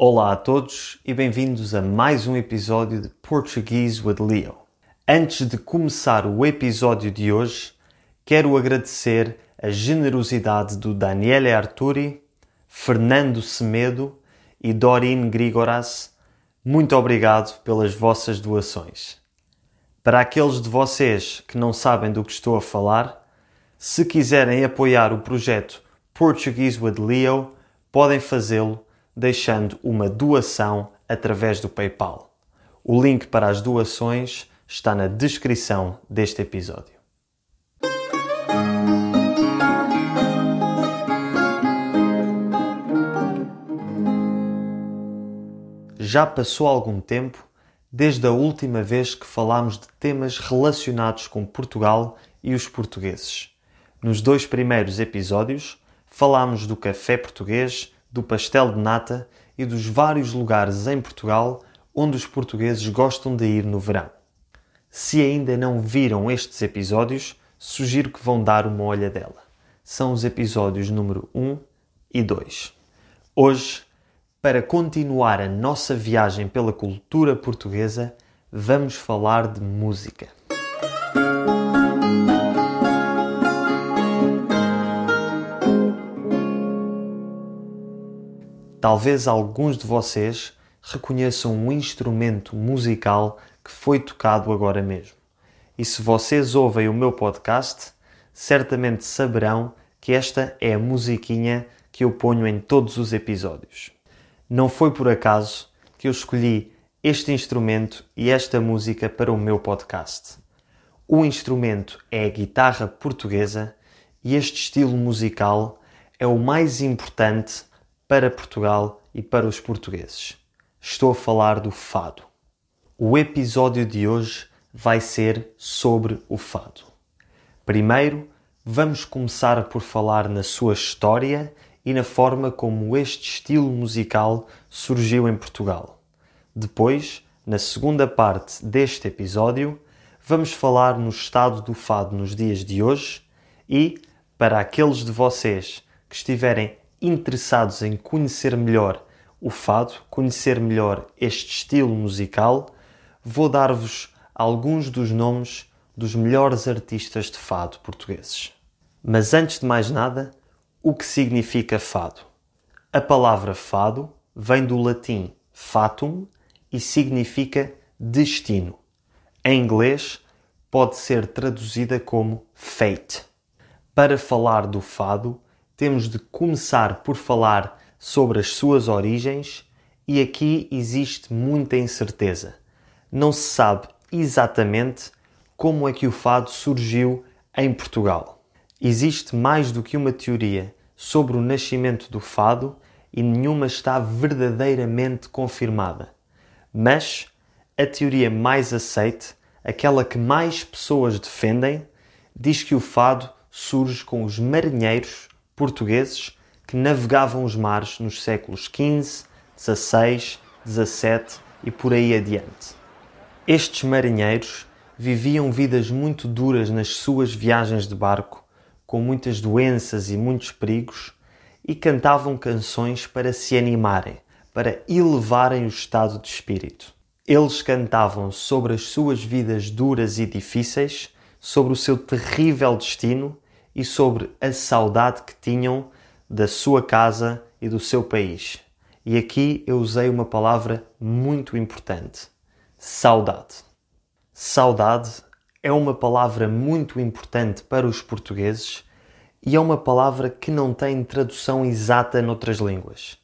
Olá a todos e bem-vindos a mais um episódio de Portuguese with Leo. Antes de começar o episódio de hoje, quero agradecer a generosidade do Daniele Arturi, Fernando Semedo e Dorin Grigoras. Muito obrigado pelas vossas doações. Para aqueles de vocês que não sabem do que estou a falar, se quiserem apoiar o projeto Portuguese with Leo, podem fazê-lo deixando uma doação através do PayPal. O link para as doações está na descrição deste episódio. Já passou algum tempo desde a última vez que falámos de temas relacionados com Portugal e os portugueses. Nos dois primeiros episódios falámos do café português do pastel de nata e dos vários lugares em Portugal onde os portugueses gostam de ir no verão. Se ainda não viram estes episódios, sugiro que vão dar uma olhadela. São os episódios número 1 e 2. Hoje, para continuar a nossa viagem pela cultura portuguesa, vamos falar de música. Talvez alguns de vocês reconheçam um instrumento musical que foi tocado agora mesmo. E se vocês ouvem o meu podcast, certamente saberão que esta é a musiquinha que eu ponho em todos os episódios. Não foi por acaso que eu escolhi este instrumento e esta música para o meu podcast. O instrumento é a guitarra portuguesa e este estilo musical é o mais importante para Portugal e para os portugueses. Estou a falar do fado. O episódio de hoje vai ser sobre o fado. Primeiro, vamos começar por falar na sua história e na forma como este estilo musical surgiu em Portugal. Depois, na segunda parte deste episódio, vamos falar no estado do fado nos dias de hoje e, para aqueles de vocês que estiverem interessados em conhecer melhor o fado, conhecer melhor este estilo musical, vou dar-vos alguns dos nomes dos melhores artistas de fado portugueses. Mas antes de mais nada, o que significa fado? A palavra fado vem do latim fatum e significa destino. Em inglês, pode ser traduzida como fate. Para falar do fado, temos de começar por falar sobre as suas origens e aqui existe muita incerteza. Não se sabe exatamente como é que o fado surgiu em Portugal. Existe mais do que uma teoria sobre o nascimento do fado e nenhuma está verdadeiramente confirmada. Mas a teoria mais aceite, aquela que mais pessoas defendem, diz que o fado surge com os marinheiros portugueses que navegavam os mares nos séculos XV, XVI, XVII e por aí adiante. Estes marinheiros viviam vidas muito duras nas suas viagens de barco, com muitas doenças e muitos perigos, e cantavam canções para se animarem, para elevarem o estado de espírito. Eles cantavam sobre as suas vidas duras e difíceis, sobre o seu terrível destino e sobre a saudade que tinham da sua casa e do seu país. E aqui eu usei uma palavra muito importante: saudade. Saudade é uma palavra muito importante para os portugueses e é uma palavra que não tem tradução exata noutras línguas.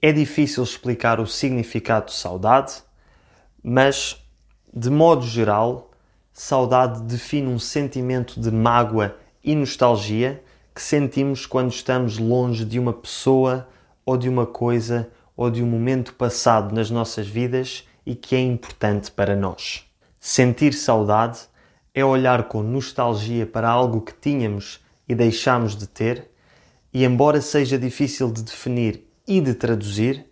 É difícil explicar o significado de saudade, mas, de modo geral, saudade define um sentimento de mágoa e nostalgia que sentimos quando estamos longe de uma pessoa ou de uma coisa ou de um momento passado nas nossas vidas e que é importante para nós. Sentir saudade é olhar com nostalgia para algo que tínhamos e deixamos de ter, e embora seja difícil de definir e de traduzir,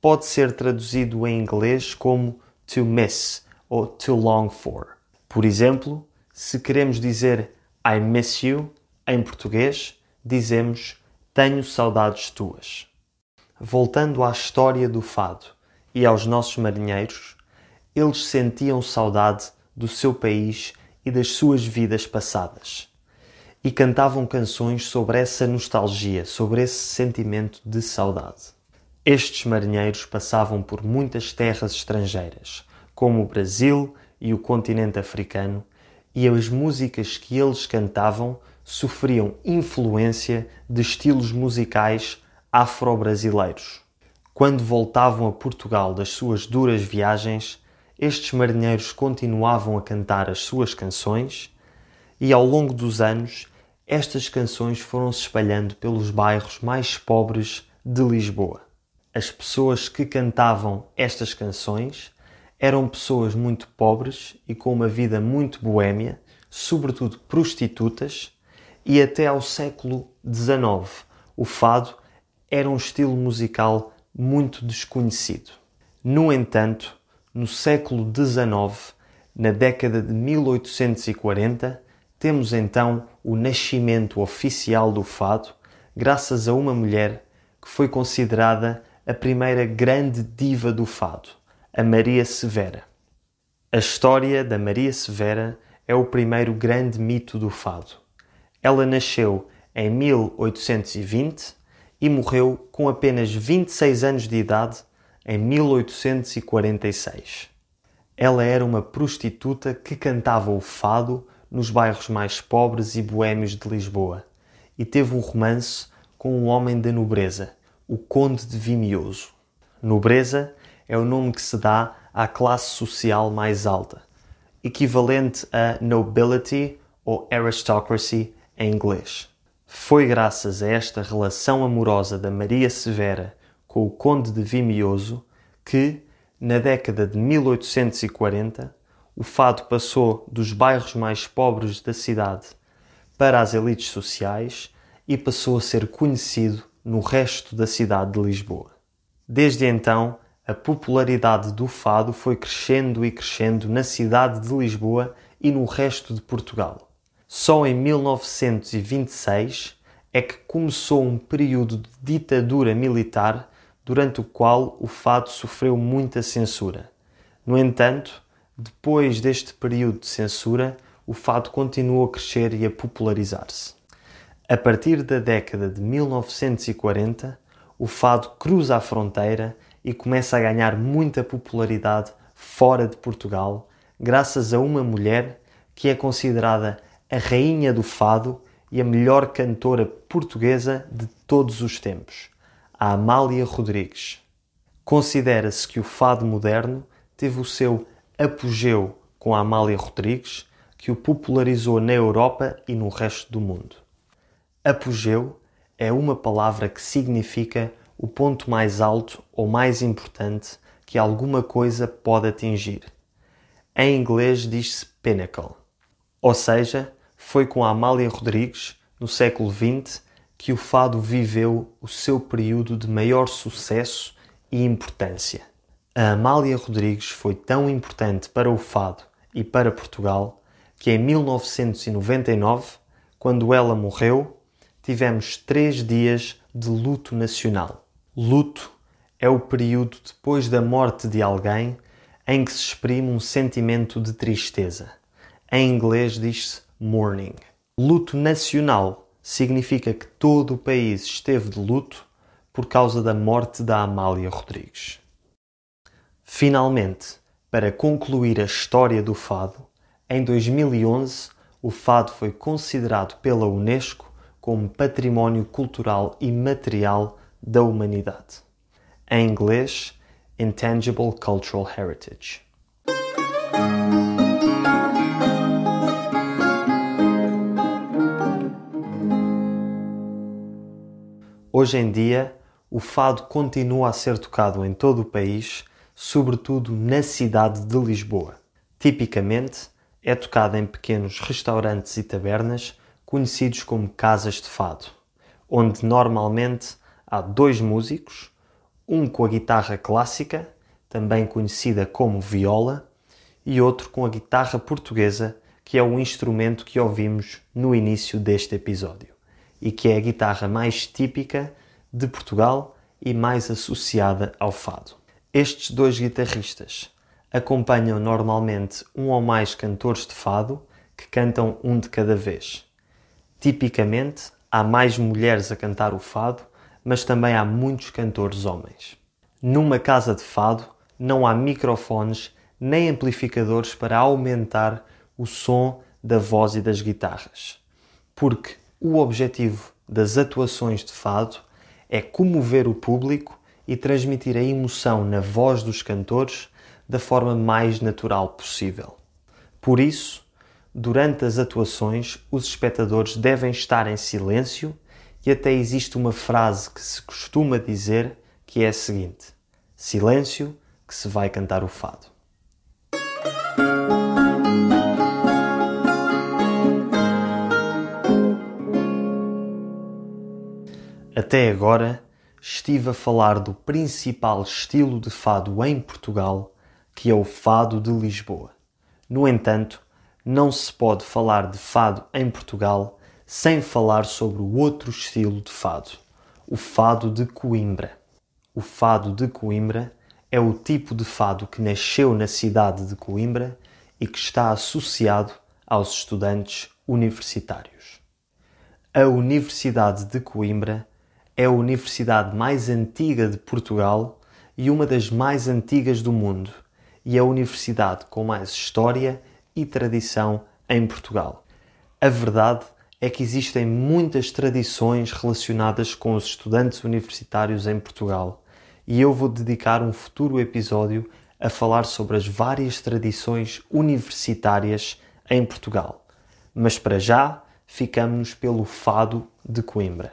pode ser traduzido em inglês como to miss ou to long for. Por exemplo, se queremos dizer I miss you, em português, dizemos tenho saudades tuas. voltando à história do fado e aos nossos marinheiros, eles sentiam saudade do seu país e das suas vidas passadas. E cantavam canções sobre essa nostalgia, sobre esse sentimento de saudade. Estes marinheiros passavam por muitas terras estrangeiras, como o Brasil e o continente africano, e as músicas que eles cantavam sofriam influência de estilos musicais afro-brasileiros. Quando voltavam a Portugal das suas duras viagens, estes marinheiros continuavam a cantar as suas canções e, ao longo dos anos, estas canções foram se espalhando pelos bairros mais pobres de Lisboa. As pessoas que cantavam estas canções eram pessoas muito pobres e com uma vida muito boêmia, sobretudo prostitutas, e até ao século XIX o fado era um estilo musical muito desconhecido. No entanto, no século XIX, na década de 1840, temos então o nascimento oficial do fado, graças a uma mulher que foi considerada a primeira grande diva do fado, a Maria Severa. A história da Maria Severa é o primeiro grande mito do fado. Ela nasceu em 1820 e morreu com apenas 26 anos de idade em 1846. Ela era uma prostituta que cantava o fado nos bairros mais pobres e boêmios de Lisboa e teve um romance com um homem da nobreza, o Conde de Vimioso. Nobreza é o nome que se dá à classe social mais alta, equivalente a nobility ou aristocracy em inglês. Foi graças a esta relação amorosa da Maria Severa com o Conde de Vimioso que, na década de 1840, o fado passou dos bairros mais pobres da cidade para as elites sociais e passou a ser conhecido no resto da cidade de Lisboa. Desde então, a popularidade do fado foi crescendo e crescendo na cidade de Lisboa e no resto de Portugal. Só em 1926 é que começou um período de ditadura militar durante o qual o fado sofreu muita censura. No entanto, depois deste período de censura, o fado continuou a crescer e a popularizar-se. A partir da década de 1940, o fado cruza a fronteira e começa a ganhar muita popularidade fora de Portugal, graças a uma mulher que é considerada a rainha do fado e a melhor cantora portuguesa de todos os tempos, a Amália Rodrigues. Considera-se que o fado moderno teve o seu apogeu com a Amália Rodrigues, que o popularizou na Europa e no resto do mundo. Apogeu é uma palavra que significa o ponto mais alto ou mais importante que alguma coisa pode atingir. Em inglês diz-se pinnacle, ou seja, foi com a Amália Rodrigues, no século XX, que o fado viveu o seu período de maior sucesso e importância. A Amália Rodrigues foi tão importante para o fado e para Portugal que em 1999, quando ela morreu, tivemos três dias de luto nacional. Luto é o período depois da morte de alguém em que se exprime um sentimento de tristeza. Em inglês diz-se mourning. Luto nacional significa que todo o país esteve de luto por causa da morte da Amália Rodrigues. Finalmente, para concluir a história do fado, em 2011 o fado foi considerado pela Unesco como Património Cultural e Material da Humanidade. Em inglês, Intangible Cultural Heritage. Hoje em dia, o fado continua a ser tocado em todo o país, sobretudo na cidade de Lisboa. Tipicamente, é tocado em pequenos restaurantes e tabernas conhecidos como casas de fado, onde normalmente há dois músicos, um com a guitarra clássica, também conhecida como viola, e outro com a guitarra portuguesa, que é o instrumento que ouvimos no início deste episódio e que é a guitarra mais típica de Portugal e mais associada ao fado. Estes dois guitarristas acompanham normalmente um ou mais cantores de fado que cantam um de cada vez. Tipicamente, há mais mulheres a cantar o fado, mas também há muitos cantores homens. Numa casa de fado não há microfones nem amplificadores para aumentar o som da voz e das guitarras, porque o objetivo das atuações de fado é comover o público e transmitir a emoção na voz dos cantores da forma mais natural possível. Por isso, durante as atuações, os espectadores devem estar em silêncio e até existe uma frase que se costuma dizer que é a seguinte: Silêncio, que se vai cantar o fado. Até agora estive a falar do principal estilo de fado em Portugal, que é o fado de Lisboa. No entanto, não se pode falar de fado em Portugal sem falar sobre o outro estilo de fado, o fado de Coimbra. O fado de Coimbra é o tipo de fado que nasceu na cidade de Coimbra e que está associado aos estudantes universitários. A Universidade de Coimbra é a universidade mais antiga de Portugal e uma das mais antigas do mundo, e é a universidade com mais história e tradição em Portugal. A verdade é que existem muitas tradições relacionadas com os estudantes universitários em Portugal, e eu vou dedicar um futuro episódio a falar sobre as várias tradições universitárias em Portugal. Mas para já, ficamos pelo Fado de Coimbra.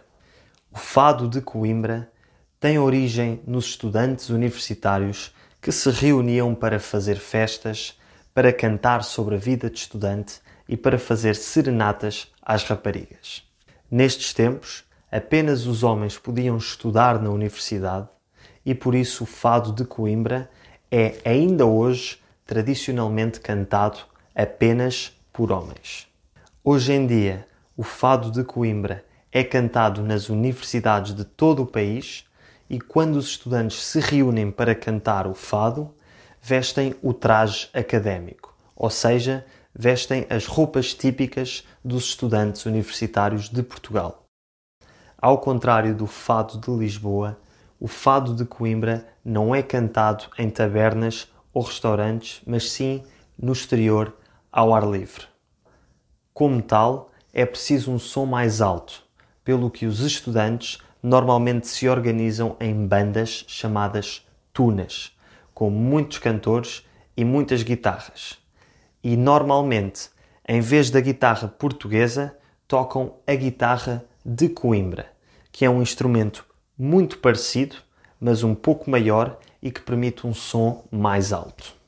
O fado de Coimbra tem origem nos estudantes universitários que se reuniam para fazer festas, para cantar sobre a vida de estudante e para fazer serenatas às raparigas. Nestes tempos, apenas os homens podiam estudar na universidade e por isso o fado de Coimbra é ainda hoje tradicionalmente cantado apenas por homens. Hoje em dia, o fado de Coimbra é cantado nas universidades de todo o país e quando os estudantes se reúnem para cantar o fado, vestem o traje académico, ou seja, vestem as roupas típicas dos estudantes universitários de Portugal. Ao contrário do fado de Lisboa, o fado de Coimbra não é cantado em tabernas ou restaurantes, mas sim no exterior, ao ar livre. Como tal, é preciso um som mais alto, pelo que os estudantes normalmente se organizam em bandas chamadas tunas, com muitos cantores e muitas guitarras. E normalmente, em vez da guitarra portuguesa, tocam a guitarra de Coimbra, que é um instrumento muito parecido, mas um pouco maior e que permite um som mais alto.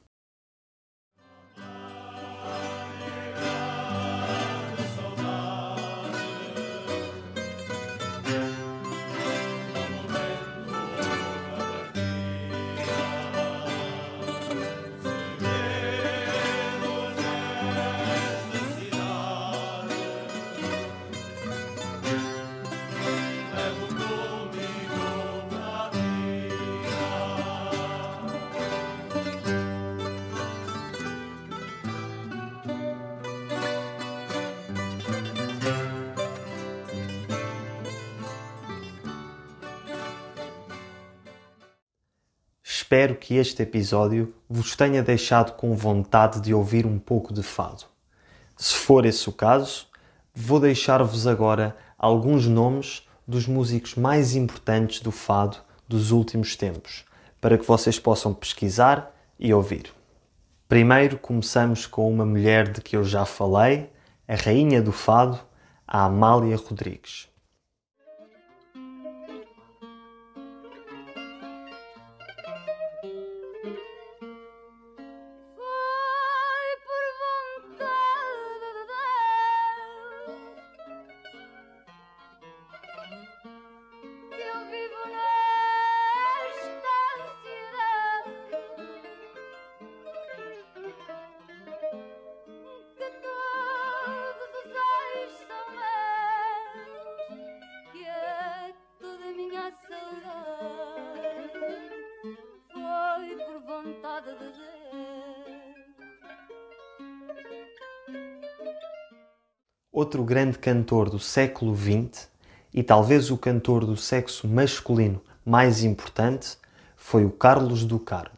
Espero que este episódio vos tenha deixado com vontade de ouvir um pouco de fado. Se for esse o caso, vou deixar-vos agora alguns nomes dos músicos mais importantes do fado dos últimos tempos, para que vocês possam pesquisar e ouvir. Primeiro começamos com uma mulher de que eu já falei, a rainha do fado, a Amália Rodrigues. Outro grande cantor do século XX e talvez o cantor do sexo masculino mais importante foi o Carlos do Carmo.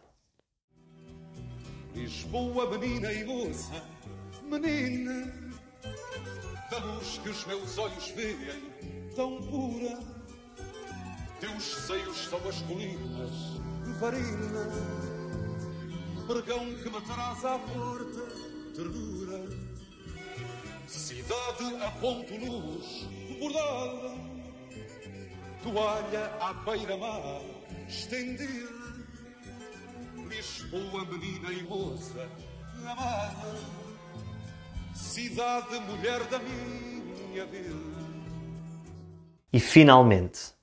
Lisboa, menina e moça, menina, da luz que os meus olhos veem, tão pura. Teus seios são as colinas, varina, pregão que me traz à porta, ternura. Cidade a ponto luz, bordada, toalha à beira-mar, estendida. Lisboa, menina e moça, amada, cidade, mulher da minha vida. E finalmente,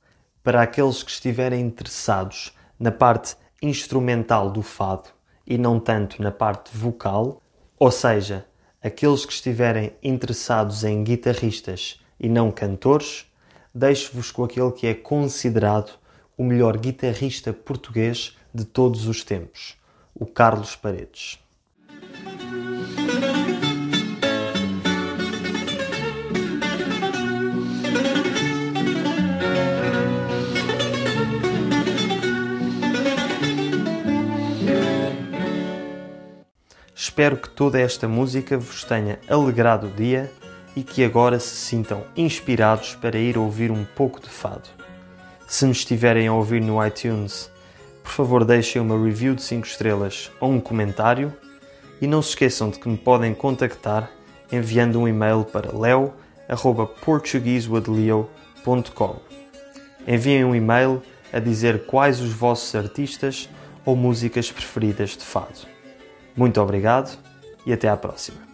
para aqueles que estiverem interessados na parte instrumental do fado e não tanto na parte vocal, ou seja, aqueles que estiverem interessados em guitarristas e não cantores, deixo-vos com aquele que é considerado o melhor guitarrista português de todos os tempos, o Carlos Paredes. Espero que toda esta música vos tenha alegrado o dia e que agora se sintam inspirados para ir ouvir um pouco de fado. Se me estiverem a ouvir no iTunes, por favor deixem uma review de 5 estrelas ou um comentário e não se esqueçam de que me podem contactar enviando um e-mail para leo@portuguesewithleo.com. Enviem um e-mail a dizer quais os vossos artistas ou músicas preferidas de fado. Muito obrigado e até à próxima.